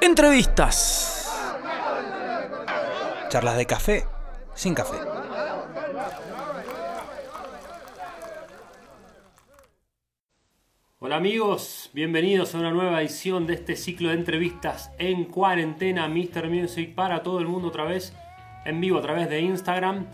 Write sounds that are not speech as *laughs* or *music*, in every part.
Entrevistas. Charlas de café sin café. Hola amigos, bienvenidos a una nueva edición de este ciclo de entrevistas en cuarentena Mr. Music para todo el mundo otra vez en vivo a través de Instagram.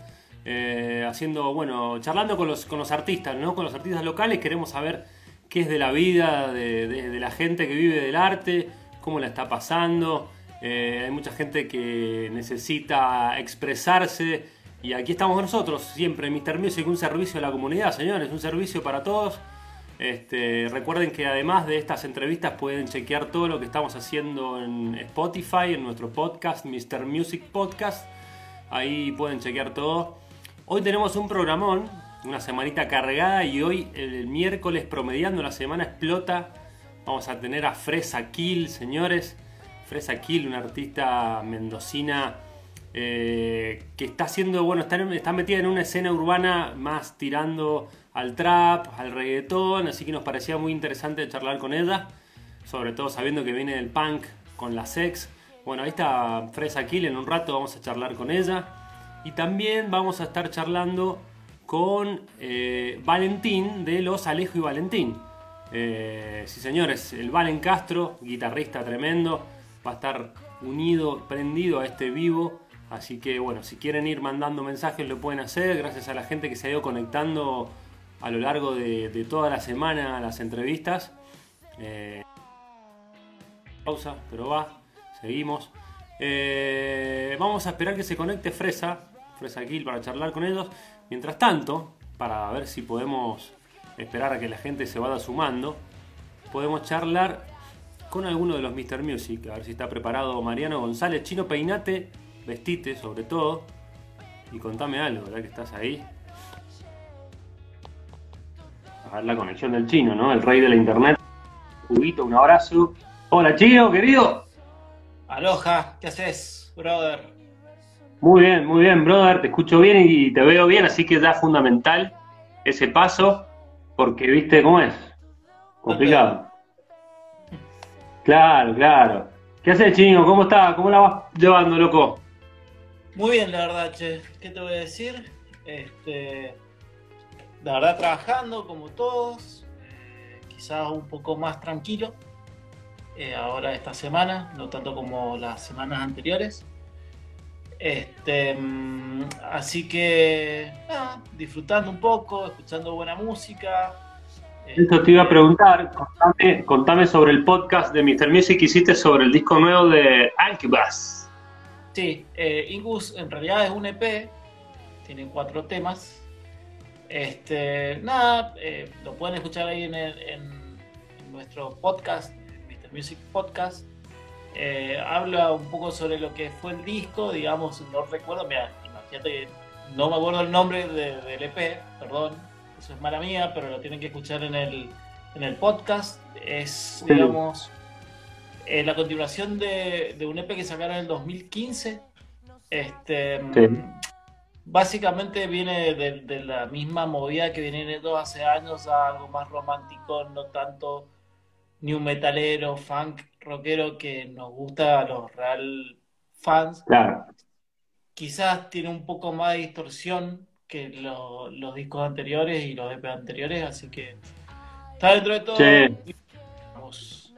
eh, haciendo, bueno, charlando con los, con los artistas, ¿no? Con los artistas locales queremos saber qué es de la vida, de, de- de la gente que vive del arte, cómo la está pasando. Eh, hay mucha gente que necesita expresarse y aquí estamos nosotros, siempre Mr. Music, un servicio a la comunidad, señores, un servicio para todos. Este, recuerden que además de estas entrevistas pueden chequear todo lo que estamos haciendo en Spotify, en nuestro podcast, Mr. Music Podcast. Ahí pueden chequear todo. Hoy tenemos un programón, una semanita cargada y hoy el miércoles promediando la semana explota. Vamos a tener a Fresa Kill, señores. Fresa Kill, una artista mendocina eh, que está haciendo, bueno, está, metida en una escena urbana más tirando al trap, al reggaetón, así que nos parecía muy interesante charlar con ella, sobre todo sabiendo que viene del punk con la sex. Bueno, ahí está Fresa Kill, en un rato vamos a charlar con ella. Y también vamos a estar charlando con eh, Valentín de los Alejo y Valentín. Eh, sí, señores, el Valen Castro, guitarrista tremendo, va a estar unido, prendido a este vivo. Así que, bueno, si quieren ir mandando mensajes, lo pueden hacer. Gracias a la gente que se ha ido conectando a lo largo de, toda la semana a las entrevistas. Eh, pausa, pero va, seguimos. Eh, vamos a esperar que se conecte Fresa, Fresa Kill, para charlar con ellos. Mientras tanto, para ver si podemos esperar a que la gente se vaya sumando, podemos charlar con alguno de los Mr. Music. A ver si está preparado Mariano González. Chino, peinate, vestite sobre todo. Y contame algo, ¿verdad que estás ahí? A ver la conexión del chino, ¿no? El rey de la internet. Juguito, un abrazo. Hola, chino, querido. Aloha, ¿qué haces, brother? Muy bien, muy bien, brother. Te escucho bien y te veo bien, así que ya es fundamental ese paso, porque viste cómo es. Complicado. Claro, claro. ¿Qué haces, chino? ¿Cómo está? ¿Cómo la vas llevando, loco? Muy bien, la verdad, che. ¿Qué te voy a decir? Este, la verdad, trabajando como todos, eh, quizás un poco más tranquilo eh, ahora esta semana, no tanto como las semanas anteriores. Este, mm, así que, nada, disfrutando un poco, escuchando buena música. Esto te iba a preguntar, contame, contame sobre el podcast de Mr. Music que hiciste sobre el disco nuevo de Alkibas. Sí, eh, Ingus en realidad es un EP, tiene cuatro temas. Este, nada, eh, lo pueden escuchar ahí en, el- en- en nuestro podcast, Mr. Music Podcast. Eh, habla un poco sobre lo que fue el disco, digamos, no recuerdo, mira, imagínate que no me acuerdo el nombre de- del EP, perdón, eso es mala mía, pero lo tienen que escuchar en el, en el podcast. Es, Sí. digamos, eh, la continuación de, de un EP que sacaron en el 2015. Este, Sí. Básicamente viene de, de la misma movida que vienen teniendo hace años a algo más romántico, no tanto new metalero, funk, rockero que nos gusta a los real fans. Claro. Quizás tiene un poco más de distorsión que lo- los discos anteriores y los EP anteriores, así que está dentro de todo. Sí. Vamos.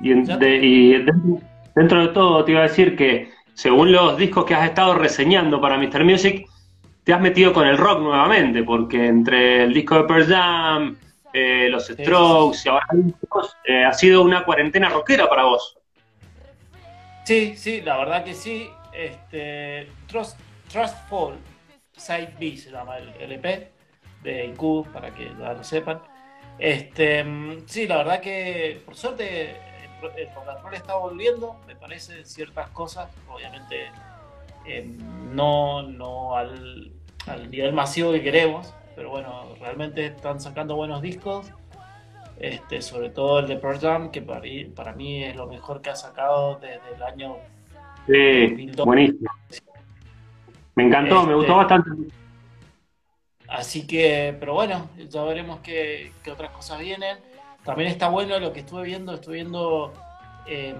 Y, de- y dentro, dentro de todo te iba a decir que según los discos que has estado reseñando para Mr. Music, te has metido con el rock nuevamente, porque entre el disco de Pearl Jam, eh, los Strokes y ahora eh, ha sido una cuarentena rockera para vos. Sí, sí, la verdad que sí. Este, Trust, Trust Fall, Side B se llama el LP de IQ, para que ya lo sepan. Este, sí, la verdad que por suerte el ro- el rock and roll está volviendo, me parece, ciertas cosas, obviamente eh, no, no al, al nivel masivo que queremos, pero bueno, realmente están sacando buenos discos. Este, sobre todo el de Pearl Jam, que para mí, para mí es lo mejor que ha sacado desde el año Sí, 2002. buenísimo. Me encantó, me Este- gustó bastante. Así que, pero bueno, ya veremos qué, qué otras cosas vienen. También está bueno lo que estuve viendo, estuve viendo eh,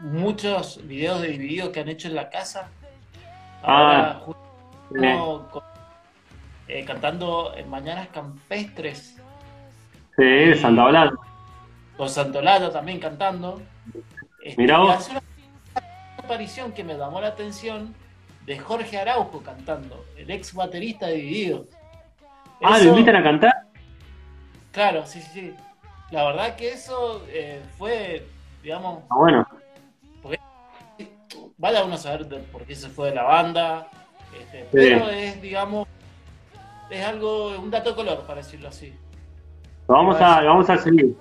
muchos videos de divididos que han hecho en la casa. Ah. Ahora, justo uno con- eh, cantando en Mañanas Campestres, Sí, de Santa Blanca. con Santolaya también cantando. Este, Mirá y vos. hace una aparición que me llamó la atención de Jorge Araujo cantando, el ex baterista de Divididos. Ah, Eso- ¿lo invitan a cantar? Claro, sí, sí, sí. La verdad que eso eh, fue, digamos, Ah, bueno. vaya uno a saber de por qué se fue de la banda, este, pero es, digamos, es algo, un dato de color, para decirlo así. Lo vamos a, lo vamos a seguir.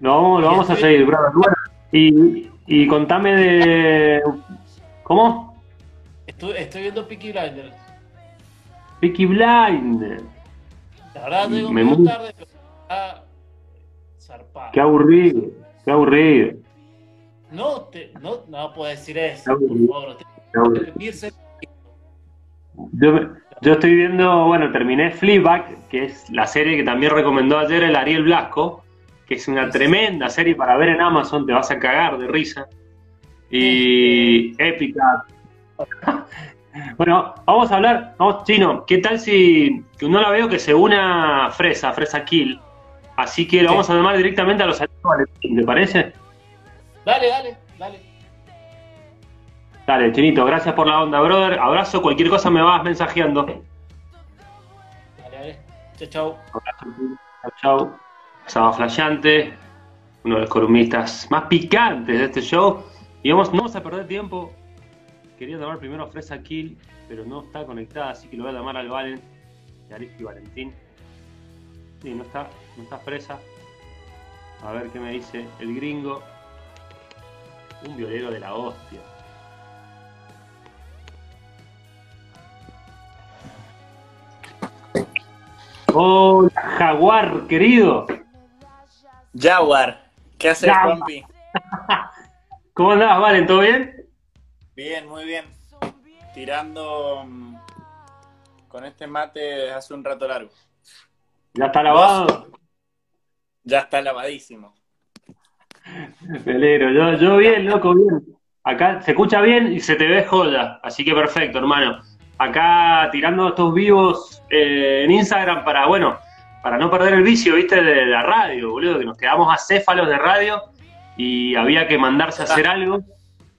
Lo vamos, lo vamos a seguir, brother. Bueno, y, y contame de. ¿Cómo? Estoy, estoy viendo Peaky Blinders. Peaky Blind. La verdad, tengo Me muy mu- tarde, pero está zarpado. Qué aburrido. Qué aburrido. No, te, no, no puedo decir eso, por favor. Tengo que Yo, me- yo estoy viendo, bueno, terminé Fleabag, que es la serie que también recomendó ayer el Ariel Blasco, que es una tremenda serie para ver en Amazon, te vas a cagar de risa. Y épica. *laughs* Bueno, vamos a hablar, vamos, Chino, ¿qué tal si no la veo que se una Fresa, Fresa Kill? Así que lo Sí. vamos a llamar directamente a los amigos ¿te parece? Dale, dale, dale. Dale, Chinito, gracias por la onda, brother. Abrazo, cualquier cosa me vas mensajeando. Dale, dale. Chao, chao. Chau, chau. Saba Flayante, uno de los columnistas más picantes de este show. Y vamos, no vamos a perder tiempo. Quería llamar primero a Fresa Kill, pero no está conectada, así que lo voy a llamar al Valen, y Valentín. Sí, no está, no está Fresa. A ver qué me dice el gringo. Un violero de la hostia. Hola, Jaguar, querido. Jaguar, ¿qué haces, Jaguar. Juanpi? *laughs* ¿Cómo andás, Valen? ¿Todo bien? Bien, muy bien. Tirando mm, con este mate hace un rato largo. ¿Ya está lavado? Ya está lavadísimo. Me alegro. Yo, yo bien, loco, bien. Acá se escucha bien y se te ve joya. Así que perfecto, hermano. Acá tirando estos vivos eh, en Instagram para, bueno, para no perder el vicio, viste, de la radio, boludo, que nos quedamos acéfalos de radio y había que mandarse a hacer algo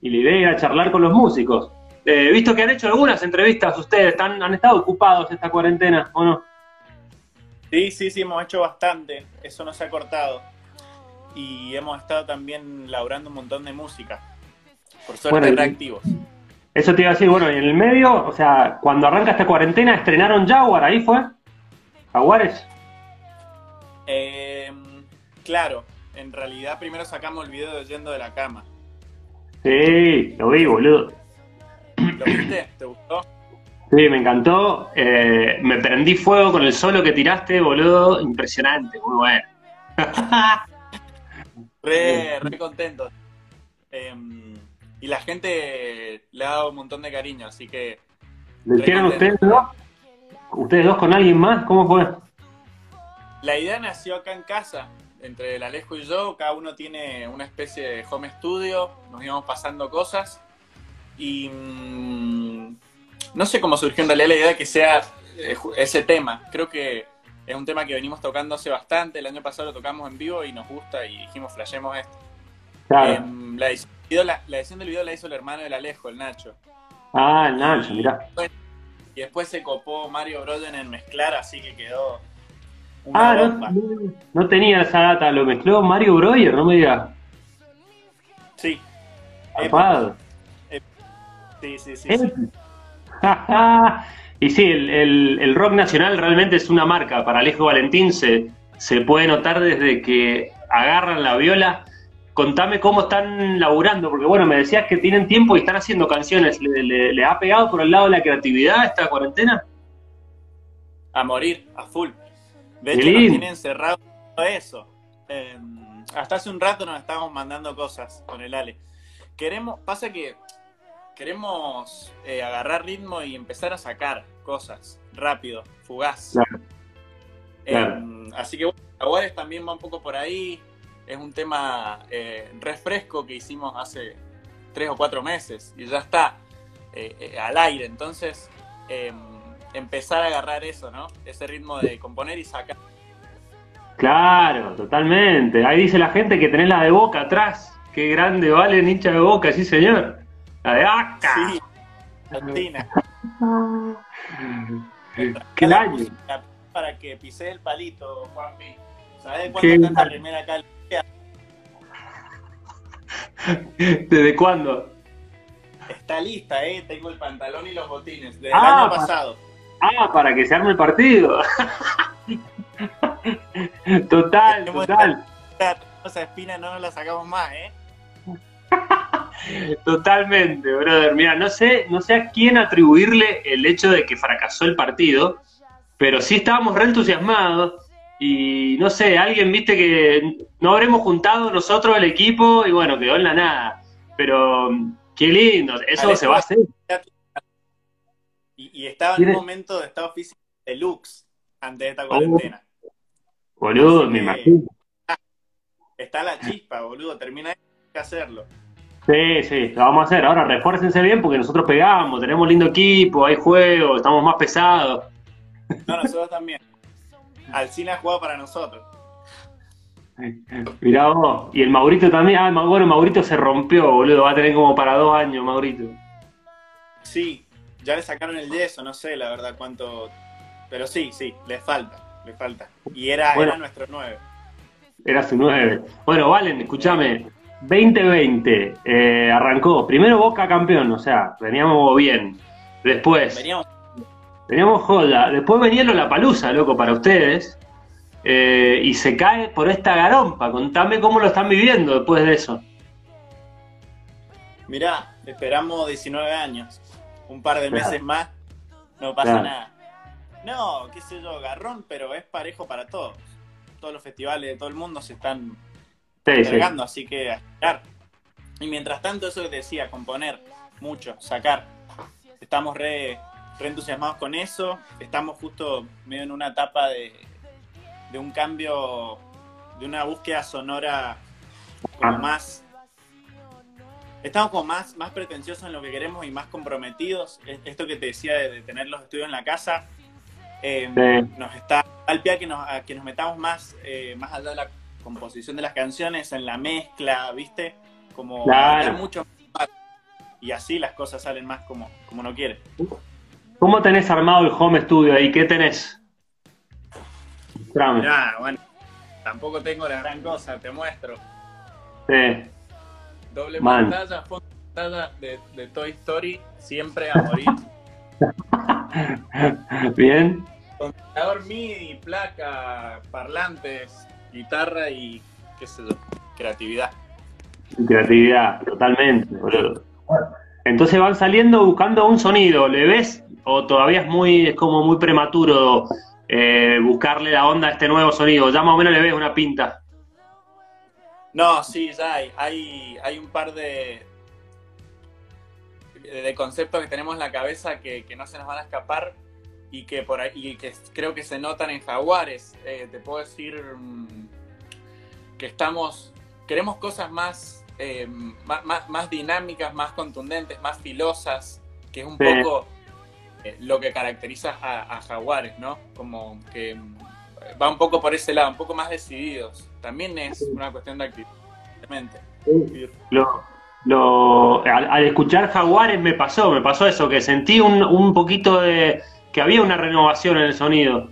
y la idea era charlar con los músicos. Eh, visto que han hecho algunas entrevistas ustedes, ¿están, han estado ocupados esta cuarentena, ¿o no? Sí, sí, sí, hemos hecho bastante. Eso no se ha cortado. Y hemos estado también laburando un montón de música. Por suerte, Bueno, y- reactivos. Eso te iba a decir, bueno, y en el medio, o sea, cuando arranca esta cuarentena, estrenaron Jaguar, ahí fue. Jaguares. Eh, claro, en realidad primero sacamos el video de Yendo de la Cama. Sí, lo vi, boludo. ¿Lo viste? ¿Te gustó? Sí, me encantó. Eh, me prendí fuego con el solo que tiraste, boludo. Impresionante, muy bueno. *laughs* Re, re contento. Eh, y la gente le ha dado un montón de cariño, así que ¿Lo hicieron ustedes dos? ¿Ustedes dos con alguien más? ¿Cómo fue? la idea nació acá en casa, entre el Alejo y yo, cada uno tiene una especie de home studio, nos íbamos pasando cosas y mm, no sé cómo surgió en realidad la idea de que sea eh, ese tema. Creo que es un tema que venimos tocando hace bastante, el año pasado lo tocamos en vivo y nos gusta y dijimos flashemos esto. Claro. Em, la, edición, video la- la edición del video la hizo el hermano del Alejo, el Nacho. ah, el Nacho, mirá. Y después se copó Mario Broden en mezclar, así que quedó una Ah, no, bomba. no- no tenía esa data. Lo mezcló Mario Breuer, no me digas. Sí. Zapado. Sí, sí, sí. sí. *laughs* y sí, el, el- el rock nacional realmente es una marca. Para Alejo Valentín se, se puede notar desde que agarran la viola. Contame cómo están laburando, porque bueno, me decías que tienen tiempo y están haciendo canciones. ¿Le, le- le ha pegado por el lado de la creatividad esta cuarentena? A morir, a full. De hecho, nos tienen encerrado eso. Eh, hasta hace un rato nos estábamos mandando cosas con el Ale. Queremos, pasa que queremos eh, agarrar ritmo y empezar a sacar cosas rápido, fugaz. Claro, Eh, claro. así que bueno, Jaguares también va un poco por ahí. Es un tema eh, refresco que hicimos hace tres o cuatro meses y ya está eh, eh, al aire. Entonces, em, empezar a agarrar eso, ¿no? Ese ritmo de componer y sacar. Claro, totalmente. Ahí dice la gente que tenés la de boca atrás. Qué grande, vale, hincha de boca, sí, señor. La de acá. Sí, Argentina. *laughs* Qué año. Para que pise el palito, Juanpi. ¿Sabes Qué cuánto está esta año. remera acá? *laughs* ¿Desde cuándo? Está lista, ¿eh? Tengo el pantalón y los botines. Desde Ah, el año pa- pasado. Ah, para que se arme el partido. *laughs* Total, total. Esa espina no nos la sacamos más, ¿eh? *laughs* Totalmente, brother. Mira, no sé, no sé a quién atribuirle el hecho de que fracasó el partido, pero sí estábamos re entusiasmados. Y no sé, alguien viste que no habremos juntado nosotros el equipo y bueno, quedó en la nada. Pero qué lindo, eso se va a hacer. Y, y estaba en un momento de estado físico deluxe antes de esta Oh. cuarentena. Boludo, Así me imagino. Está la chispa, boludo. Termina de que hacerlo. Sí, sí, lo vamos a hacer. Ahora refuércense bien porque nosotros pegamos, tenemos lindo equipo, hay juegos, estamos más pesados. No, nosotros también. Alcina ha jugado para nosotros. Mirá vos. Y el Maurito también. Ah, bueno, Maurito se rompió, boludo. Va a tener como para dos años, Maurito. Sí, ya le sacaron el yeso, no sé la verdad cuánto. Pero sí, sí, le falta, le falta. Y era, Bueno. era nuestro 9. Era su nueve. Bueno, Valen, escúchame. 2020 eh, arrancó. Primero Boca campeón, o sea, veníamos bien. Después, Veníamos. Veníamos joda. Después venía la palusa, loco, para ustedes. Eh, y se cae por esta garompa. Contame cómo lo están viviendo después de eso. Mirá, esperamos 19 años. Un par de Claro. meses más, no pasa Claro. nada. No, qué sé yo, garrón, pero es parejo para todos. Todos los festivales de todo el mundo se están Sí, así que a esperar. Y mientras tanto, eso que decía, componer mucho, sacar. Estamos re, re entusiasmados con eso. Estamos justo medio en una etapa de, de un cambio, de una búsqueda sonora como Ah. más. Estamos como más, más pretenciosos en lo que queremos y más comprometidos. Es- Esto que te decía de, de tener los estudios en la casa. eh, Sí. nos está al pie a que nos, a que nos metamos más, eh, más allá de la composición de las canciones, en la mezcla, ¿viste? Como Claro. mucho más. y así las cosas salen más como, como uno quiere. ¿Cómo tenés armado el home studio ahí? ¿Qué tenés? Mirá, bueno, tampoco tengo la gran cosa, te muestro. Sí. Doble Man. pantalla, fondo de pantalla de, de Toy Story, siempre a morir. *laughs* Bien. Computador MIDI, placa, parlantes, guitarra y qué sé yo, creatividad. Creatividad, totalmente, boludo. Entonces van saliendo buscando un sonido, ¿le ves? ¿O todavía es muy, es como muy prematuro eh, buscarle la onda a este nuevo sonido? Ya más o menos le ves una pinta. No, sí, ya hay, hay, hay un par de, de conceptos que tenemos en la cabeza que, que no se nos van a escapar y que por ahí y que creo que se notan en Jaguares. Eh, te puedo decir mm, que estamos, queremos cosas más, eh, más, más, dinámicas, más contundentes, más filosas, que es un Sí. poco lo que caracteriza a, a Jaguares, ¿no? Como que mm, va un poco por ese lado, un poco más decididos. También es una cuestión de actitud. Lo, lo- al, al escuchar Jaguares me pasó, me pasó eso, que sentí un, un poquito de que había una renovación en el sonido.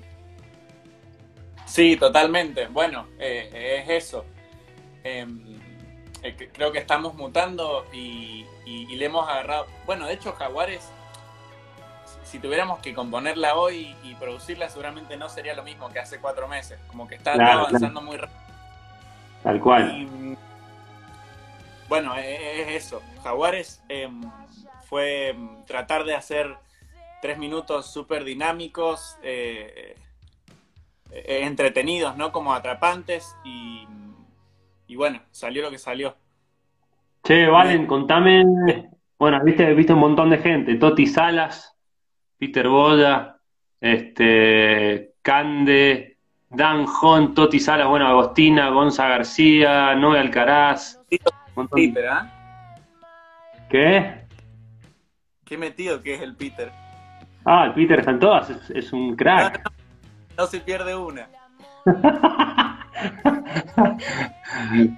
Sí, totalmente. Bueno, eh, es eso. Eh, eh, creo que estamos mutando y, y- y le hemos agarrado. Bueno, de hecho, Jaguares, si, tuviéramos que componerla hoy y producirla, seguramente no sería lo mismo que hace cuatro meses. Como que está Claro, avanzando muy rápido. Tal cual. Y, bueno, e- es eso. Jaguares em, fue em, tratar de hacer tres minutos súper dinámicos, eh, eh, entretenidos, ¿no? Como atrapantes y, y bueno, salió lo que salió. Che, Valen, contame. Bueno, viste, viste un montón de gente. Toti Salas, Peter Boya, este, Cande, Dan Hunt, Toti Salas, bueno, Agostina, Gonza García, Noé Alcaraz. un montón. Peter, ¿ah? ¿Qué? Qué metido que es el Peter. Ah, el Peter están todas, es, es un crack. No se pierde una. *laughs*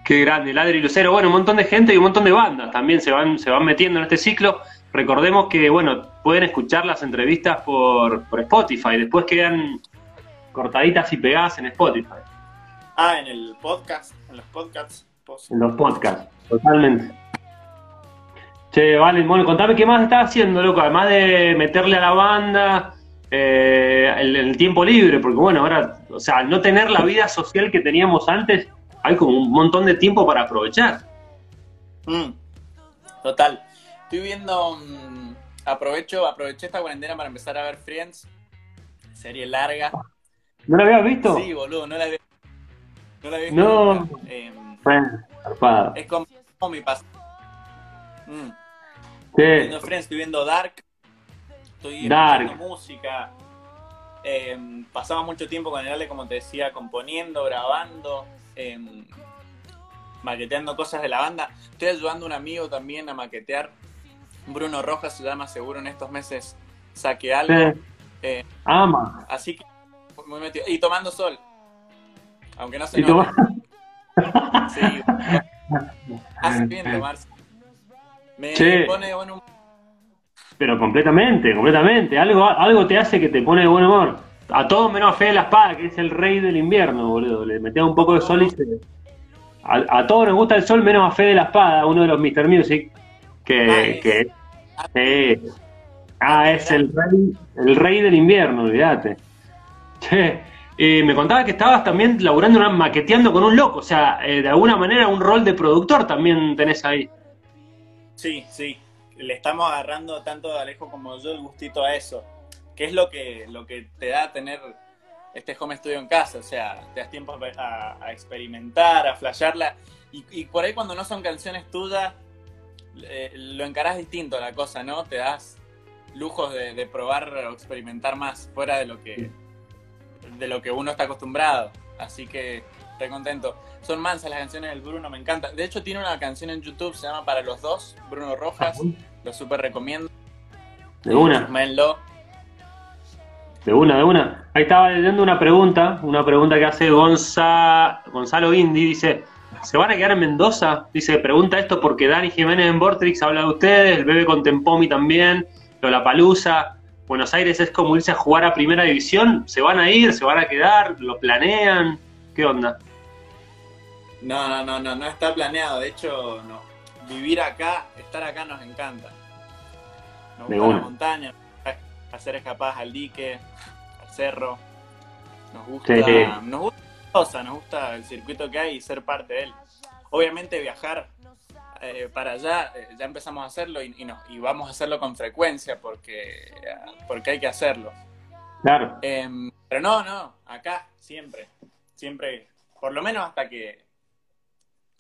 Qué grande, Ladri Lucero. Bueno, un montón de gente y un montón de bandas también se van, se van metiendo en este ciclo. Recordemos que, bueno, pueden escuchar las entrevistas por, por Spotify. Después quedan cortaditas y pegadas en Spotify. Ah, en el podcast, en los podcasts. Pos- En los podcasts, totalmente. Che, vale, bueno, contame qué más estás haciendo, loco. Además de meterle a la banda eh, el, el tiempo libre, porque bueno, ahora, o sea, al no tener la vida social que teníamos antes, hay como un montón de tiempo para aprovechar. Mm, Total. Estoy viendo. mm, aprovecho, aproveché esta cuarentena para empezar a ver Friends. Serie larga. ¿No lo habías visto? Sí, boludo, no la vi. No la vi. No. nunca. Em, Friends, zarpado. es como, como mi pas. Mm. Sí, Estoy viendo Friends, estoy viendo Dark. Estoy Dark. escuchando música. Em, pasaba mucho tiempo con el Ale, como te decía, componiendo, grabando, em, maqueteando cosas de la banda. Estoy ayudando a un amigo también a maquetear. Bruno Rojas se llama, seguro en estos meses saque algo. sí. Eh, Ama. así que muy metido. Y tomando sol. Aunque no se note. *laughs* Sí. Hace bien tomarse. Me pone de buen humor. Pero completamente, completamente. Algo, algo te hace que te pone de buen humor. A todos menos a Fede la Espada, que es el rey del invierno, boludo. Le metemos un poco de sol y se... A, a todos nos gusta el sol, menos a Fede la Espada, uno de los Mr. Music, que... Que Ah, es el rey, el rey del invierno, olvídate. Che, eh, me contabas que estabas también laburando, una, maqueteando con un loco, o sea, eh, de alguna manera un rol de productor también tenés ahí. Sí, sí. Le estamos agarrando tanto Alejo como yo el gustito a eso. Que es lo que, lo que te da tener este home studio en casa. O sea, te das tiempo a, a experimentar, a flashearla. Y, y por ahí cuando no son canciones tuyas, eh, lo encarás distinto la cosa, ¿no? Te das lujos de, de probar o experimentar más fuera de lo que de lo que uno está acostumbrado. Así que estoy contento. Son mansas las canciones del Bruno, me encanta. De hecho, tiene una canción en YouTube, se llama Para los dos, Bruno Rojas. Lo súper recomiendo. De una. Chusmenlo. De una, de una. Ahí estaba leyendo una pregunta, una pregunta que hace Gonza, Gonzalo Indy, dice, ¿se van a quedar en Mendoza? Dice, pregunta esto porque Dani Jiménez en Vortrix habla de ustedes, el bebé con Tempomi también, Lollapalooza, Buenos Aires es como irse a jugar a primera división, ¿se van a ir? ¿Se van a quedar? ¿Lo planean? ¿Qué onda? No, no, no, no, no está planeado. De hecho, no. Vivir acá, estar acá nos encanta. Nos gusta la montaña, hacer escapadas al dique, al cerro. Nos gusta, Sí. nos gusta cosa, nos gusta el circuito que hay y ser parte de él. Obviamente viajar eh, para allá, eh, ya empezamos a hacerlo y, y nos- y vamos a hacerlo con frecuencia porque, porque hay que hacerlo. Claro, Em, pero no, no, acá, siempre. Siempre, por lo menos hasta que,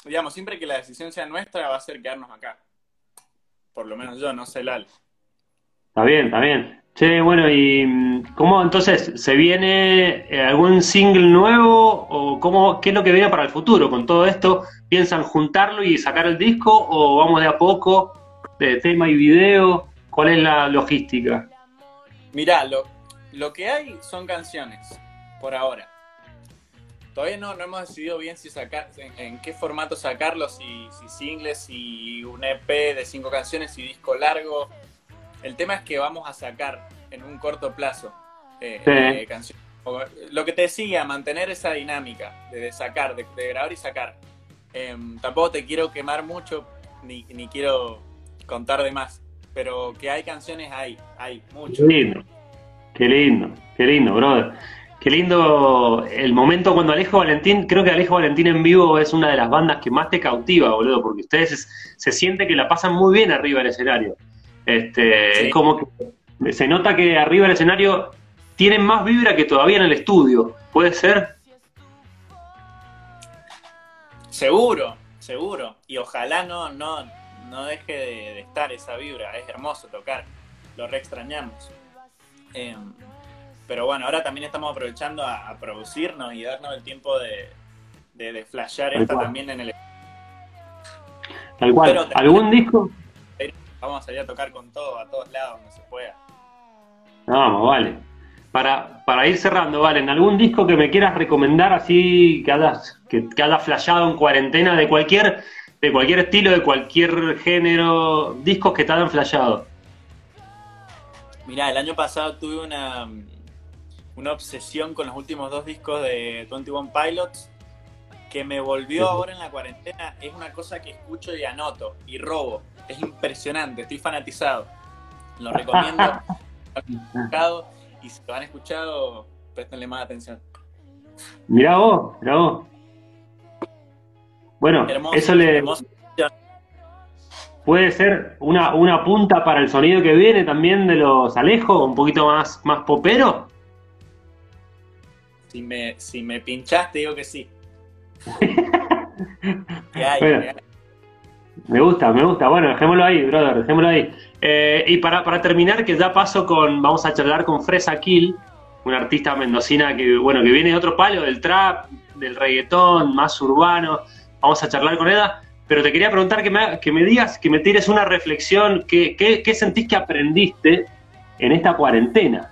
digamos, siempre que la decisión sea nuestra, va a ser quedarnos acá. Por lo menos yo, no sé, Lal. está bien, está bien. Che, bueno, ¿y mm, cómo entonces se viene eh, algún single nuevo o cómo, qué es lo que viene para el futuro con todo esto? ¿Piensan juntarlo y sacar el disco o vamos de a poco de tema y video? ¿Cuál es la logística? Mirá, lo, lo que hay son canciones, por ahora. Todavía no, no hemos decidido bien si sacar, en, qué formato sacarlo, si, si singles, si un EP de cinco canciones, si disco largo. El tema es que vamos a sacar en un corto plazo eh, Sí. eh, canciones. Lo que te decía, mantener esa dinámica de, de sacar, de, de grabar y sacar. Em, tampoco te quiero quemar mucho, ni, ni quiero contar de más. Pero que hay canciones, hay, hay, mucho. Qué lindo, qué lindo, qué lindo, brother. Qué lindo el momento cuando Alejo Valentín, creo que Alejo Valentín en vivo es una de las bandas que más te cautiva, boludo, porque ustedes es- se siente que la pasan muy bien arriba del escenario. Este, Sí. Es como que se nota que arriba del escenario tienen más vibra que todavía en el estudio. ¿Puede ser? Seguro, seguro. Y ojalá no, no, no deje de, de estar esa vibra. Es hermoso tocar. Lo re extrañamos. Eh, pero bueno, ahora también estamos aprovechando a, a producirnos y darnos el tiempo de, de, de flashear esta cual. también en el... Tal cual. ¿Algún disco? Vamos a salir a tocar con todo, a todos lados, donde se pueda. Vamos, vale. Para, para ir cerrando, Valen, ¿algún disco que me quieras recomendar así que hayas, que, que hayas flasheado en cuarentena de cualquier, de cualquier estilo, de cualquier género, discos que te hayan flasheado? Mirá, el año pasado tuve una, una obsesión con los últimos dos discos de 21 Pilots que me volvió ahora en la cuarentena. Es una cosa que escucho y anoto y robo. Es impresionante, estoy fanatizado. Lo recomiendo. *laughs* Y si lo han escuchado, préstenle más atención. Mirá vos, mirá vos. Bueno, Hermoso, eso le hermoso. puede ser una, una punta para el sonido que viene también de los Alejo, un poquito más, más popero. Si me, si me pinchaste, digo que sí. *laughs* ¿Qué hay? Bueno. ¿Qué hay? Me gusta, me gusta. Bueno, dejémoslo ahí, brother, dejémoslo ahí. Eh, y para, para terminar, que ya paso con, vamos a charlar con Fresa Kill, una artista mendocina que, bueno, que viene de otro palo, del trap, del reggaetón, más urbano. Vamos a charlar con ella. Pero te quería preguntar que me, que me digas, que me tires una reflexión, ¿qué, qué, qué sentís que aprendiste en esta cuarentena?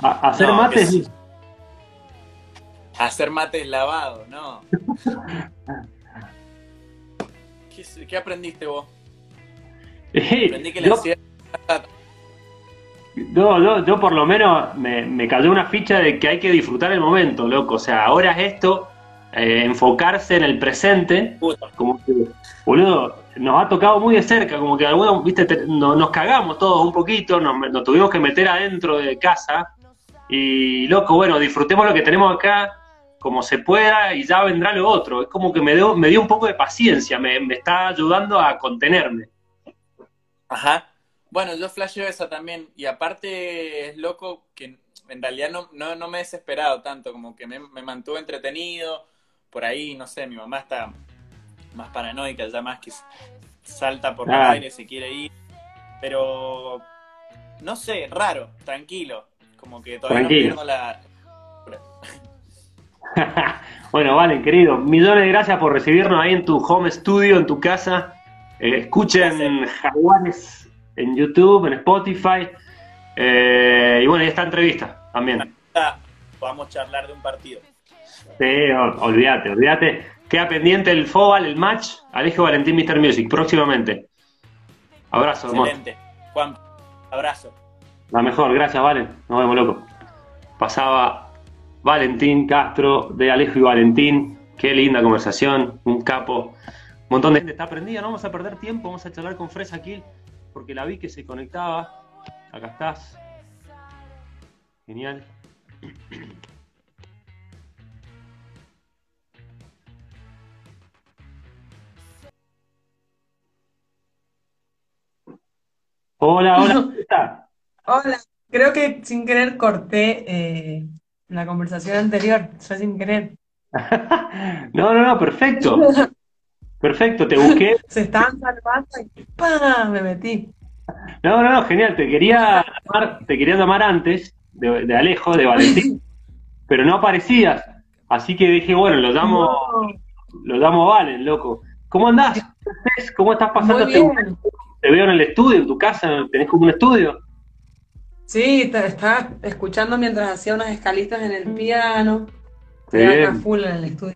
A- hacer No, mates. que. Hacer mates lavados, no. *laughs* ¿Qué, qué aprendiste vos? Aprendí que la Yo- ansiedad No, no, yo por lo menos me, me cayó una ficha de que hay que disfrutar el momento, loco. O sea, ahora es esto, eh, enfocarse en el presente, puta. como que, boludo, nos ha tocado muy de cerca, como que algunos, viste, te- no- nos cagamos todos un poquito, nos, nos tuvimos que meter adentro de casa. Y, loco, bueno, disfrutemos lo que tenemos acá como se pueda y ya vendrá lo otro. Es como que me dio, me dio un poco de paciencia, me, me está ayudando a contenerme. Ajá. Bueno, yo flasheo esa también. Y aparte es loco que en realidad no, no, no me he desesperado tanto, como que me, me mantuve entretenido. Por ahí, no sé, mi mamá está más paranoica, ya más que salta por Ah. el aire, se quiere ir. Pero, no sé, raro, tranquilo. Como que todavía Tranquilo. no pierdo la... *laughs* bueno, Valen, querido, millones de gracias por recibirnos ahí en tu home studio, en tu casa. Eh, escuchen Jaguares en YouTube, en Spotify. Eh, y bueno, y esta entrevista también. Podamos charlar de un partido. Sí, ol- olvídate, olvídate. Queda pendiente el FOBAL, el match. Alejo Valentín, Mr. Music, próximamente. Abrazo, hermano. Excelente. Juan, abrazo. La mejor, gracias, Valen. Nos vemos, loco. Pasaba Valentín Castro de Alejo y Valentín. Qué linda conversación, un capo. Un montón de gente está prendida, no vamos a perder tiempo, vamos a charlar con Fresa Kill, porque la vi que se conectaba. Acá estás. Genial. Hola, hola. *laughs* Hola, creo que sin querer corté eh, la conversación anterior, fue sin querer. *laughs* No, no, no, perfecto. Perfecto, te busqué. *laughs* Se estaban salvando y ¡pam! me metí. No, no, no, genial. Te quería llamar, te quería llamar antes de, de Alejo, de Valentín, *laughs* pero no aparecías. Así que dije, bueno, lo llamo, No, lo llamo Valen, loco. ¿Cómo andás? ¿Cómo estás? ¿Cómo estás pasando muy este bien. momento? Te veo en el estudio, en tu casa, tenés como un estudio. Sí, te estaba escuchando mientras hacía unas escalitas en el piano. Estoy acá bien. full en el estudio.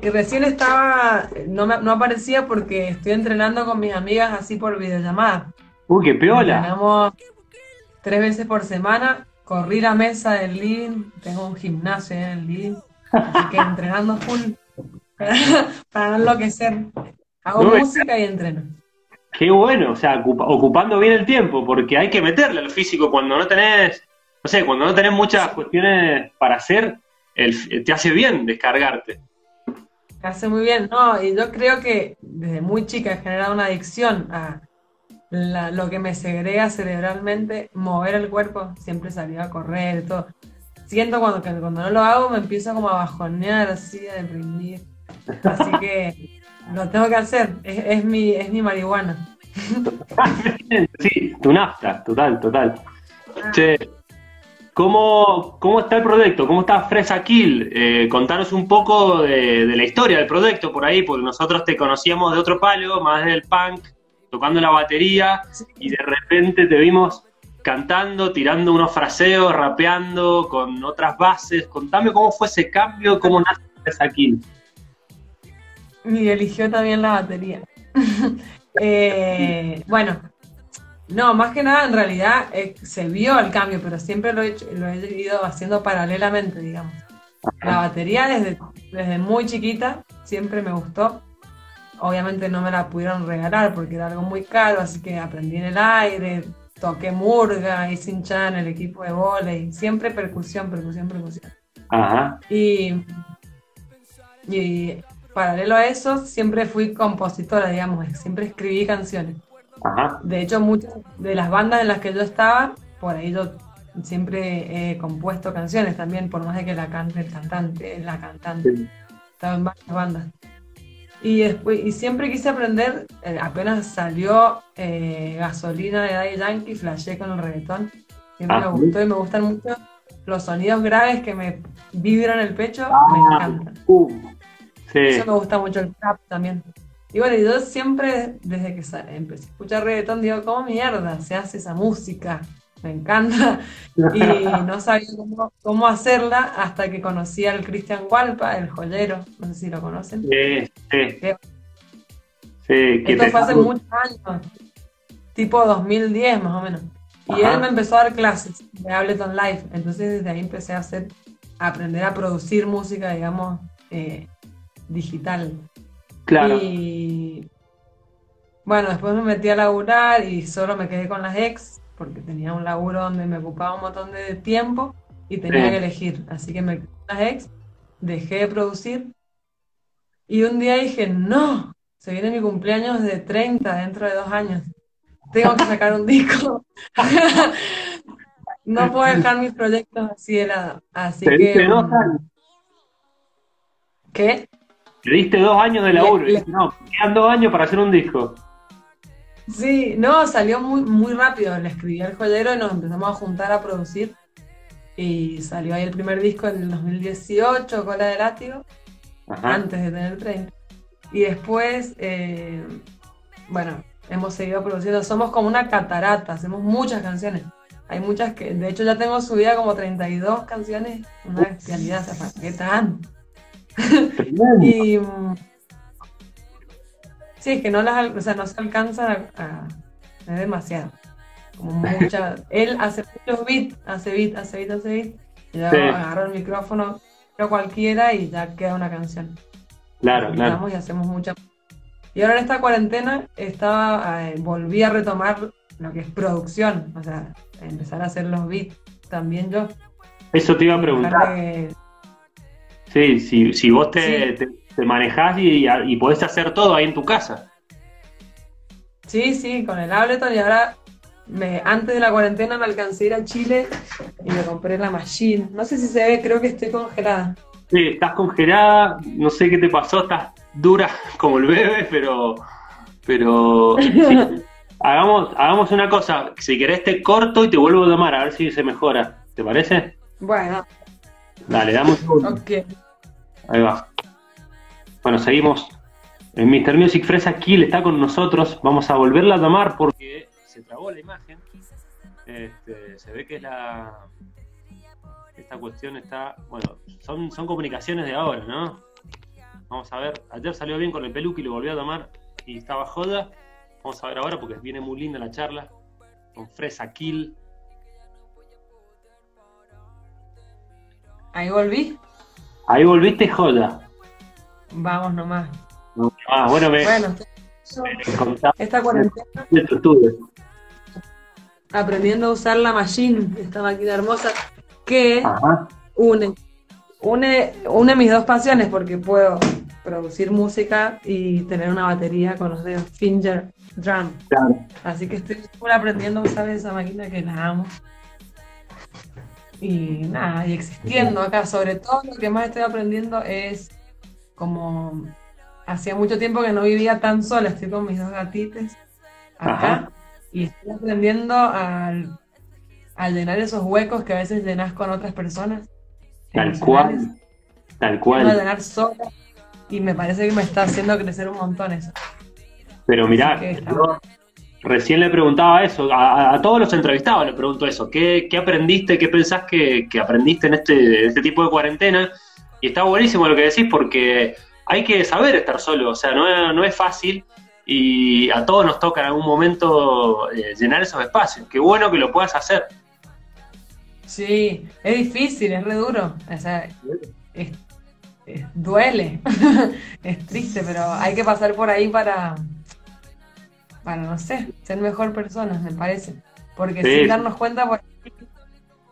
Y recién estaba, no, me- no aparecía porque estoy entrenando con mis amigas así por videollamada. Uy, qué piola. Entrenamos tres veces por semana. Corrí la mesa del living. Tengo un gimnasio en el living. Así que entrenando full *laughs* para, no enloquecer. Hago No música y entreno. Qué bueno, o sea, ocupa- ocupando bien el tiempo, porque hay que meterle al físico cuando no tenés, no sé, cuando no tenés muchas cuestiones para hacer, te hace bien descargarte. Me hace muy bien. No, y yo creo que desde muy chica he generado una adicción a la- lo que me segrega cerebralmente, mover el cuerpo. Siempre salía a correr todo. Siento cuando, cuando no lo hago me empiezo como a bajonear, así, a deprimir. Así que lo tengo que hacer. Es, es mi, es mi marihuana. *laughs* sí, tu nafta, total, total. Che, ¿cómo, ¿cómo está el proyecto? ¿Cómo está Fresa Kill? Eh, contanos un poco de, de la historia del proyecto por ahí, porque nosotros te conocíamos de otro palo, más del punk, tocando la batería, y de repente te vimos cantando, tirando unos fraseos, rapeando con otras bases. Contame cómo fue ese cambio, cómo nace Fresa Kill. *laughs* Y eligió también la batería. *laughs* Eh, bueno, no, más que nada en realidad eh, se vio el cambio, pero siempre lo he, hecho- lo he ido haciendo paralelamente, digamos. La batería desde, desde muy chiquita siempre me gustó. Obviamente no me la pudieron regalar porque era algo muy caro, así que aprendí en el aire, toqué murga, hice hinchada en el equipo de volei, siempre percusión, percusión, percusión. Ajá, Y, y paralelo a eso, siempre fui compositora, digamos, siempre escribí canciones. ajá, De hecho, muchas de las bandas en las que yo estaba, por ahí yo siempre he compuesto canciones también, por más de que la cante el cantante, la cantante. Sí. Estaba en varias bandas. Y después, y siempre quise aprender, eh, apenas salió eh, Gasolina de Daddy Yankee, flashé con el reggaetón. Siempre Ah, me gustó y me gustan mucho los sonidos graves que me vibran el pecho, me Ah, encantan. uh, sí, Eso me gusta mucho el trap también. Y bueno, yo siempre, desde que sa- empecé a escuchar reggaetón, digo, ¿cómo mierda se hace esa música? Me encanta. *laughs* Y no sabía cómo, cómo hacerla hasta que conocí al Cristian Hualpa, el joyero. No sé si lo conocen. sí, sí. Sí, que Esto te- fue hace muchos años, tipo 2010 más o menos. Y Ajá. él me empezó a dar clases de Ableton Live. Entonces desde ahí empecé a hacer, a aprender a producir música, digamos, eh, digital. Claro, Y bueno, después me metí a laburar y solo me quedé con las ex, porque tenía un laburo donde me ocupaba un montón de tiempo y tenía Sí. que elegir. Así que me quedé con las ex, dejé de producir y un día dije, no, se viene mi cumpleaños de 30 dentro de dos años. Tengo que sacar un disco. *laughs* No puedo dejar mis proyectos así de lado. Así que, años, ¿qué? Te diste dos años de laburo. Le- no, quedan dos años para hacer un disco. Sí, no, salió muy, muy rápido. Le escribí al joyero y nos empezamos a juntar a producir. Y salió ahí el primer disco en el 2018, Cola de Látigo, Ajá. antes de tener 30. Y después, eh, bueno, hemos seguido produciendo. Somos como una catarata, hacemos muchas canciones. Hay muchas que, de hecho, ya tengo subida como 32 canciones, una bestialidad, o sea, ¿para qué tan? Y mm, sí, es que no las, o sea, no se alcanza a, es demasiado. Como mucha. Él hace muchos beats, hace beat, hace beat, hace beat. Y yo Sí. el micrófono, yo cualquiera y ya queda una canción. Claro, claro. y hacemos mucha. Y ahora en esta cuarentena estaba, eh, volví a retomar lo que es producción, o sea, empezar a hacer los beats también yo. Eso te iba a preguntar. Sí, si, si vos te, Sí. te, te manejás y, y podés hacer todo ahí en tu casa. Sí, sí, con el Ableton y ahora me, antes de la cuarentena me alcancé a ir a Chile y me compré la machine. No sé si se ve, creo que estoy congelada. Sí, estás congelada, no sé qué te pasó, estás dura *laughs* como el bebé, pero. Pero. *laughs* sí. Hagamos, hagamos una cosa. Si querés, te corto y te vuelvo a llamar a ver si se mejora. ¿Te parece? Bueno, Dale, dame un segundo. ok. Ahí va. Bueno, seguimos. En Mr. Music Fresa Kill está con nosotros. Vamos a volverla a llamar porque se trabó la imagen. Este, se ve que es la. Esta cuestión está. Bueno, son, son comunicaciones de ahora, ¿no? Vamos a ver. Ayer salió bien con el peluque y lo volvió a llamar y estaba joda. Vamos a ver ahora porque viene muy linda la charla con Fresa Kill. Ahí volví. Ahí volviste joda. Vamos nomás. Ah, bueno, me, Bueno, me esta cuarentena aprendiendo a usar la machine, esta máquina hermosa, que Ajá. une, une, une mis dos pasiones porque puedo producir música y tener una batería con los dedos finger drum. Claro. Así que estoy aprendiendo a usar esa máquina que la amo. Y nada, y existiendo acá. Sobre todo lo que más estoy aprendiendo es como hacía mucho tiempo que no vivía tan sola, estoy con mis dos gatites acá Ajá. y estoy aprendiendo al- llenar esos huecos que a veces llenas con otras personas. Tal cual. Tal cual. llenar sola y me parece que me está haciendo crecer un montón eso. Pero mirá, yo. Recién le preguntaba eso, a, todos los entrevistados le pregunto eso, ¿qué, aprendiste, qué pensás que, aprendiste en este, este tipo de cuarentena? Y está buenísimo lo que decís porque hay que saber estar solo, o sea, no es, no es fácil y a todos nos toca en algún momento eh, llenar esos espacios. Qué bueno que lo puedas hacer. Sí, es difícil, es re duro. O sea, es- es- duele, *laughs* es triste, pero hay que pasar por ahí para, para, no sé, ser mejor personas, me parece. Porque Sí, sin darnos cuenta, por ahí,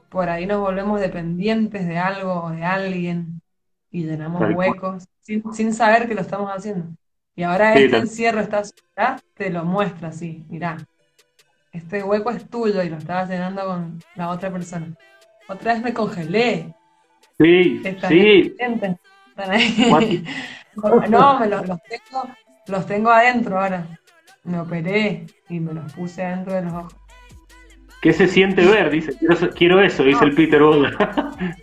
por ahí nos volvemos dependientes de algo o de alguien y llenamos Tal huecos sin, sin saber que lo estamos haciendo. Y ahora Sí, este encierro, esta soledad, te lo muestra así, mirá, este hueco es tuyo y lo estabas llenando con la otra persona. Otra vez me congelé. Sí, Están sí, Están *laughs* ahí. No, me los, los tengo, los tengo adentro ahora. Me operé y me los puse adentro de los ojos. ¿qué se siente ver? Dice, quiero, quiero eso, dice el Peter Boda.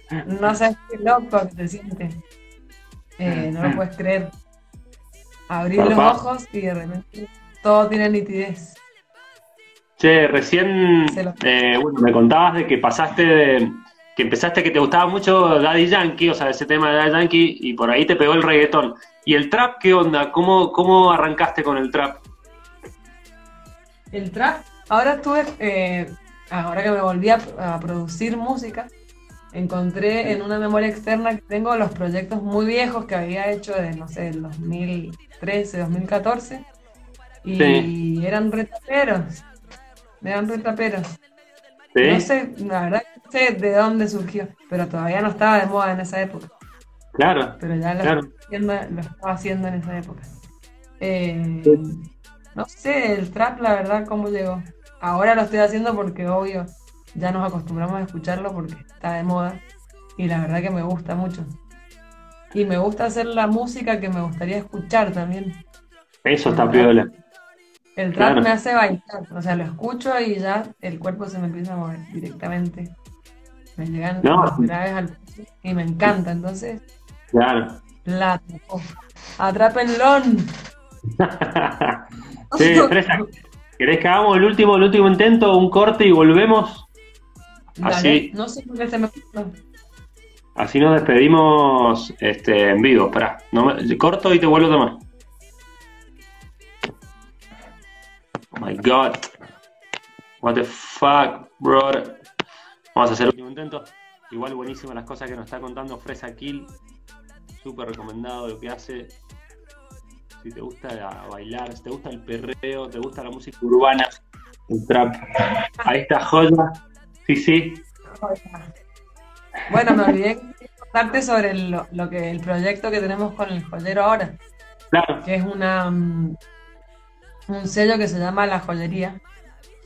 *laughs* No sabes qué loco que te sientes. Eh, no lo puedes creer. Abrir los ojos y de repente todo tiene nitidez. Che, recién eh, bueno, me contabas de que pasaste de, que empezaste que te gustaba mucho Daddy Yankee, o sea, ese tema de Daddy Yankee, y por ahí te pegó el reggaetón. ¿Y el trap qué onda? ¿Cómo, cómo arrancaste con el trap? El trap, ahora estuve, eh, ahora que me volví a, a producir música, encontré en una memoria externa que tengo los proyectos muy viejos que había hecho de, no sé, el 2013, 2014, y Sí. eran retaperos, eran retaperos. ¿Sí? No sé, la verdad no sé de dónde surgió, pero todavía no estaba de moda en esa época, Claro, pero ya lo, claro. estaba, haciendo, lo estaba haciendo en esa época. Eh, Sí. No sé, el trap, la verdad, cómo llegó. Ahora lo estoy haciendo porque, obvio, ya nos acostumbramos a escucharlo porque está de moda. Y la verdad que me gusta mucho. Y me gusta hacer la música que me gustaría escuchar también. Eso está piola. El trap Claro. me hace bailar. O sea, lo escucho y ya el cuerpo se me empieza a mover directamente. Me llegan No. los graves al y me encanta. Entonces, Claro. la atrapó. Atrápenlo. *laughs* Sí, *laughs* Fresa, ¿querés que hagamos el último, el último intento, un corte y volvemos? Dale, Así. No sé por qué se me. Así nos despedimos este, en vivo. No me- corto y te vuelvo a tomar. Oh my god. What the fuck, brother. Vamos a hacer el último intento. Igual buenísimas las cosas que nos está contando Fresa Kill. Súper recomendado lo que hace. Si te gusta bailar, si te gusta el perreo, te gusta la música urbana, el trap. Ahí está joya. Sí, sí. Bueno, me olvidé contarte sobre lo, lo que el proyecto que tenemos con el joyero ahora, Claro. que es una mm, un sello que se llama La Joyería.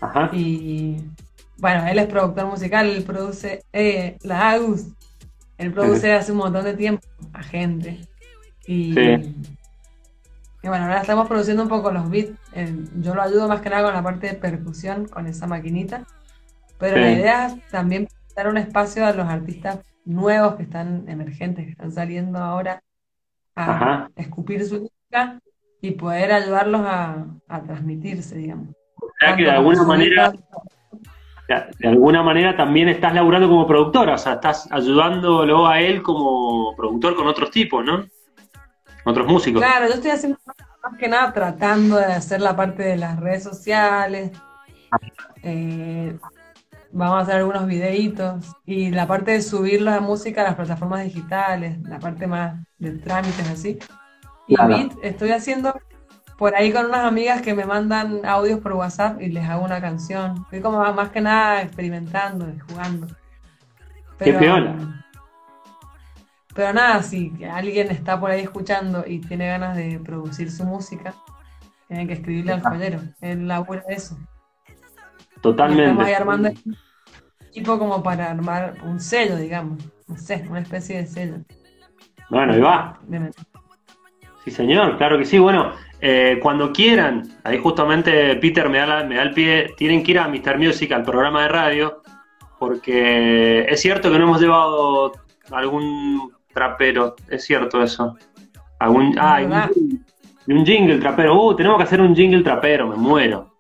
Ajá. Y bueno, él es productor musical, él produce eh, la Agus. Él produce hace un montón de tiempo a gente. Y, Sí. Y bueno, ahora estamos produciendo un poco los beats. Eh, yo lo ayudo más que nada con la parte de percusión, con esa maquinita. Pero Sí. la idea es también dar un espacio a los artistas nuevos que están emergentes, que están saliendo ahora a Ajá. escupir su música y poder ayudarlos a, a transmitirse, digamos. O sea que de alguna manera, vida, de alguna manera también estás laburando como productora, o sea, estás ayudándolo a él como productor con otros tipos, ¿no? Otros músicos. Claro, yo estoy haciendo más que nada tratando de hacer la parte de las redes sociales. Eh, vamos a hacer algunos videitos y la parte de subir la música a las plataformas digitales, la parte más de trámites así. Y Claro. beat estoy haciendo por ahí con unas amigas que me mandan audios por WhatsApp y les hago una canción. Estoy como más que nada experimentando y jugando. Qué piola. Pero nada, si alguien está por ahí escuchando y tiene ganas de producir su música, tiene que escribirle al joyero. Él labura eso. Y estamos ahí Totalmente. armando equipo como para armar un sello, digamos. No sé, una especie de sello. Bueno, ahí va. De- Sí, señor, claro que sí. Bueno, Eh, cuando quieran, ahí justamente Peter me da, la- me da el pie, tienen que ir a Mr. Music, al programa de radio, porque es cierto que no hemos llevado algún trapero, es cierto eso. Algún, ah, y un, jingle- y un jingle trapero, uh, tenemos que hacer un jingle trapero, me muero.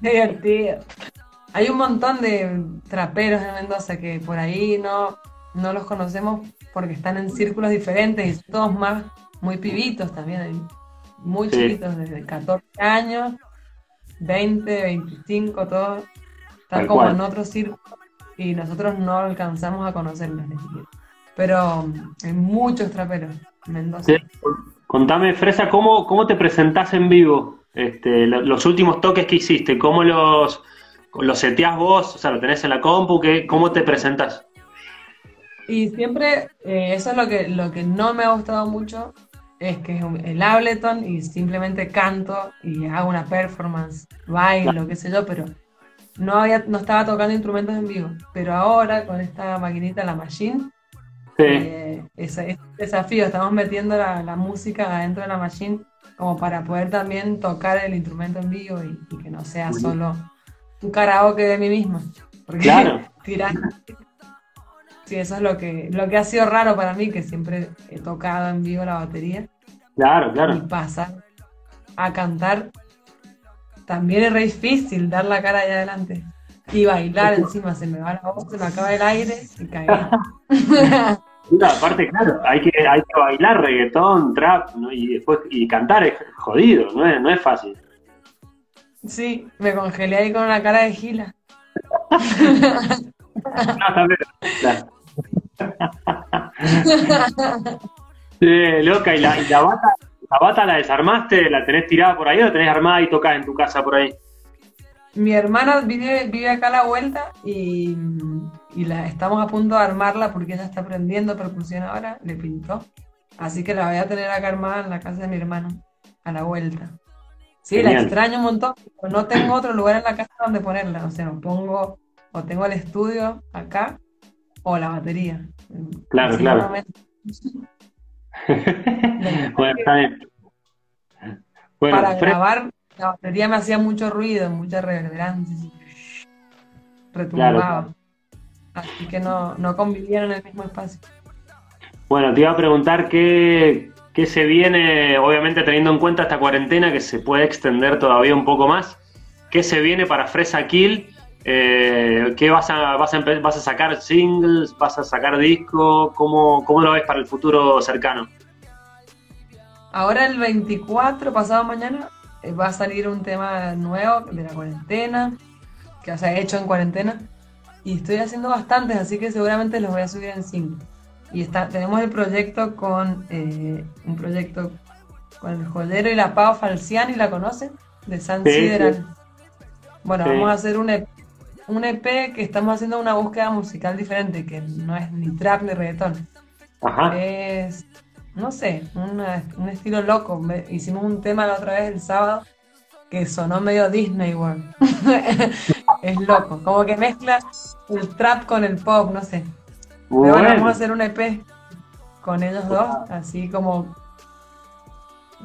Divertido. Hay un montón de traperos en Mendoza que por ahí no, no los conocemos porque están en círculos diferentes y son todos más muy pibitos también, hay muy Sí. chiquitos, desde 14 años, 20, 25, todos están Tal como cual. en otro círculo y nosotros no alcanzamos a conocerlos ni siquiera. Pero hay muchos traperos en Mendoza. Sí. Contame, Fresa, ¿cómo, cómo te presentás en vivo? Este, lo- los últimos toques que hiciste, ¿cómo los, los seteás vos? O sea, ¿lo tenés en la compu? ¿Qué, ¿Cómo te presentás? Y siempre, eh, eso es lo que, lo que no me ha gustado mucho, es que es el Ableton y simplemente canto y hago una performance, bailo, qué sé yo, pero no había, no estaba tocando instrumentos en vivo. Pero ahora con esta maquinita, la Machine, Sí, eh, ese, ese desafío, estamos metiendo la, la música adentro de la Machine como para poder también tocar el instrumento en vivo y, y que no sea solo un karaoke de mí misma. Porque Claro. *laughs* tirar Sí, eso es lo que, lo que ha sido raro para mí, que siempre he tocado en vivo la batería claro, y claro. pasar a cantar también es re difícil dar la cara allá adelante y bailar encima, se me va la voz, se me acaba el aire y caí. Mira, aparte, claro, hay que, hay que bailar reggaetón, trap, ¿no? y después y cantar es jodido, no es, no es fácil. Sí, me congelé ahí con la cara de gila. *laughs* No, también, claro. *laughs* Sí, loca, ¿y la, y la bata, la bata la desarmaste? ¿La tenés tirada por ahí o la tenés armada y tocás en tu casa por ahí? Mi hermana vive, vive acá a la vuelta y, y la, estamos a punto de armarla porque ella está aprendiendo percusión ahora, le pintó. Así que la voy a tener acá armada en la casa de mi hermano, a la vuelta. Sí, la extraño un montón, pero no tengo otro lugar en la casa donde ponerla. O sea, pongo, o tengo el estudio acá, o la batería. Claro, Así claro. *laughs* bueno, está bien. Bueno, Para Fred, grabar, la batería me hacía mucho ruido, mucha reverberancia, retumbaba. Así que no, no convivieron en el mismo espacio. bueno, te iba a preguntar qué, qué se viene, obviamente teniendo en cuenta esta cuarentena que se puede extender todavía un poco más. ¿Qué se viene para Fresa Kill? Eh, ¿Qué vas a, vas, a, vas a sacar singles? ¿Vas a sacar disco? ¿Cómo, ¿Cómo lo ves para el futuro cercano? Ahora el 24, pasado mañana, va a salir un tema nuevo de la cuarentena, que se ha hecho en cuarentena. Y estoy haciendo bastantes, así que seguramente los voy a subir en 5. Y está, tenemos el proyecto con eh, un proyecto con el joyero y la Pau Falciani, ¿la conocen? De San Sí, Sideral. Bueno, Sí. vamos a hacer un EP, un EP que estamos haciendo una búsqueda musical diferente, que no es ni trap ni reggaetón. Ajá. Es, no sé, una- un estilo loco. Me- hicimos un tema la otra vez el sábado que sonó medio Disney World. *laughs* es loco, como que mezcla el trap con el pop, no sé. Pero bueno, Bueno. vamos a hacer un EP con ellos dos, así como,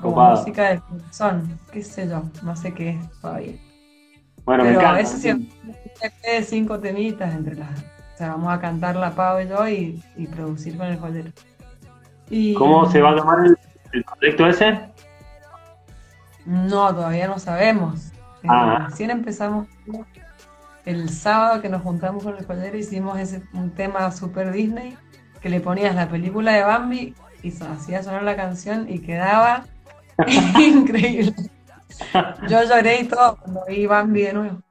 como música del corazón, qué sé yo, no sé qué es todavía. Bueno, me Pero encanta. eso sí, un EP de cinco temitas entre las. O sea, vamos a cantar la Pau y yo y, y producir con el joyero. Y, ¿Cómo se va a tomar el, el proyecto ese? No, todavía no sabemos. Eh, Ah. Recién empezamos el sábado que nos juntamos con el joyero, hicimos ese, un tema super Disney que le ponías la película de Bambi y so- hacía sonar la canción y quedaba *laughs* increíble. Yo lloré y todo cuando vi Bambi de nuevo.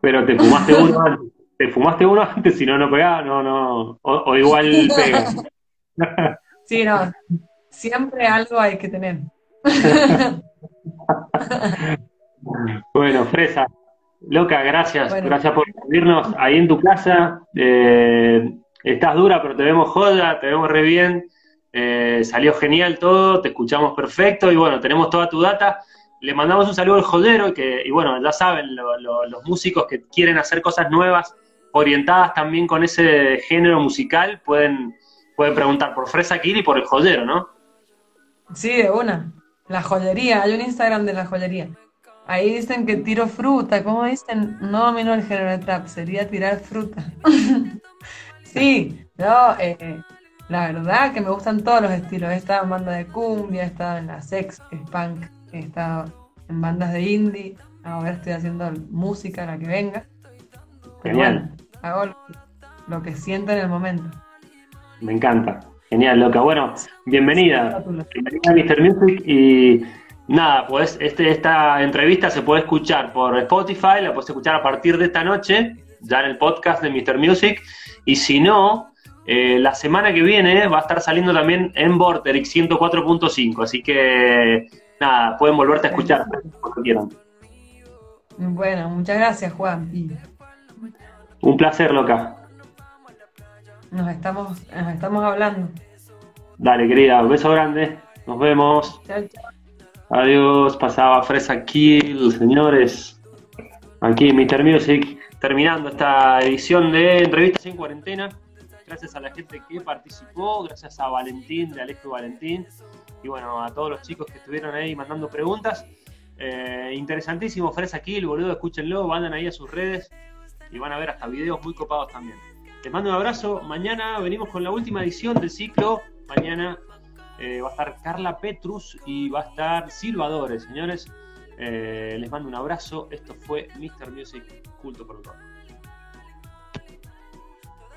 Pero te fumaste uno antes. Te fumaste uno antes, si no, no pegaba, no, no. O, o igual *laughs* pega. Sí, no, siempre algo hay que tener. *laughs* Bueno, Fresa, loca, gracias. Bueno. Gracias por recibirnos ahí en tu casa. Eh, estás dura, pero te vemos joda, te vemos re bien. Eh, salió genial todo, te escuchamos perfecto y bueno, tenemos toda tu data. Le mandamos un saludo al jodero que, y bueno, ya saben, lo- lo- los músicos que quieren hacer cosas nuevas, orientadas también con ese género musical, pueden, pueden preguntar por Fresa Kill y por el jodero, ¿no? Sí, de una. La joyería, hay un Instagram de la joyería. Ahí dicen que tiro fruta, ¿cómo dicen? No domino el género de trap, sería tirar fruta. *laughs* sí, yo, eh, la verdad que me gustan todos los estilos. He estado en banda de cumbia, he estado en la sex, que es punk, he estado en bandas de indie, ahora estoy haciendo música, la que venga. Genial. bueno, hago lo, lo que siento en el momento. Me encanta. Genial, loca. Bueno, bienvenida. Bienvenida a Mr. Music y nada, pues este, esta entrevista se puede escuchar por Spotify, la puedes escuchar a partir de esta noche, ya en el podcast de Mr. Music, y si no, eh, la semana que viene va a estar saliendo también en Vorterix 104.5, así que nada, pueden volverte a escuchar cuando quieran. Bueno, muchas gracias, Juan. Un placer, loca. Nos estamos, nos estamos hablando. Dale, querida, un beso grande. Nos vemos. Chao, chao. Adiós, pasaba Fresa Kill, señores. Aquí en Mr. Music, terminando esta edición de Entrevistas en Cuarentena. Gracias a la gente que participó, gracias a Valentín, de Alejo Valentín, y bueno, a todos los chicos que estuvieron ahí mandando preguntas. Eh, interesantísimo, Fresa Kill, boludo, escúchenlo, mandan ahí a sus redes y van a ver hasta videos muy copados también. Les mando un abrazo. Mañana venimos con la última edición del ciclo. Mañana eh, va a estar Carla Petrus y va a estar Silvadores, señores. Eh, les mando un abrazo. Esto fue Mr. Music Culto por.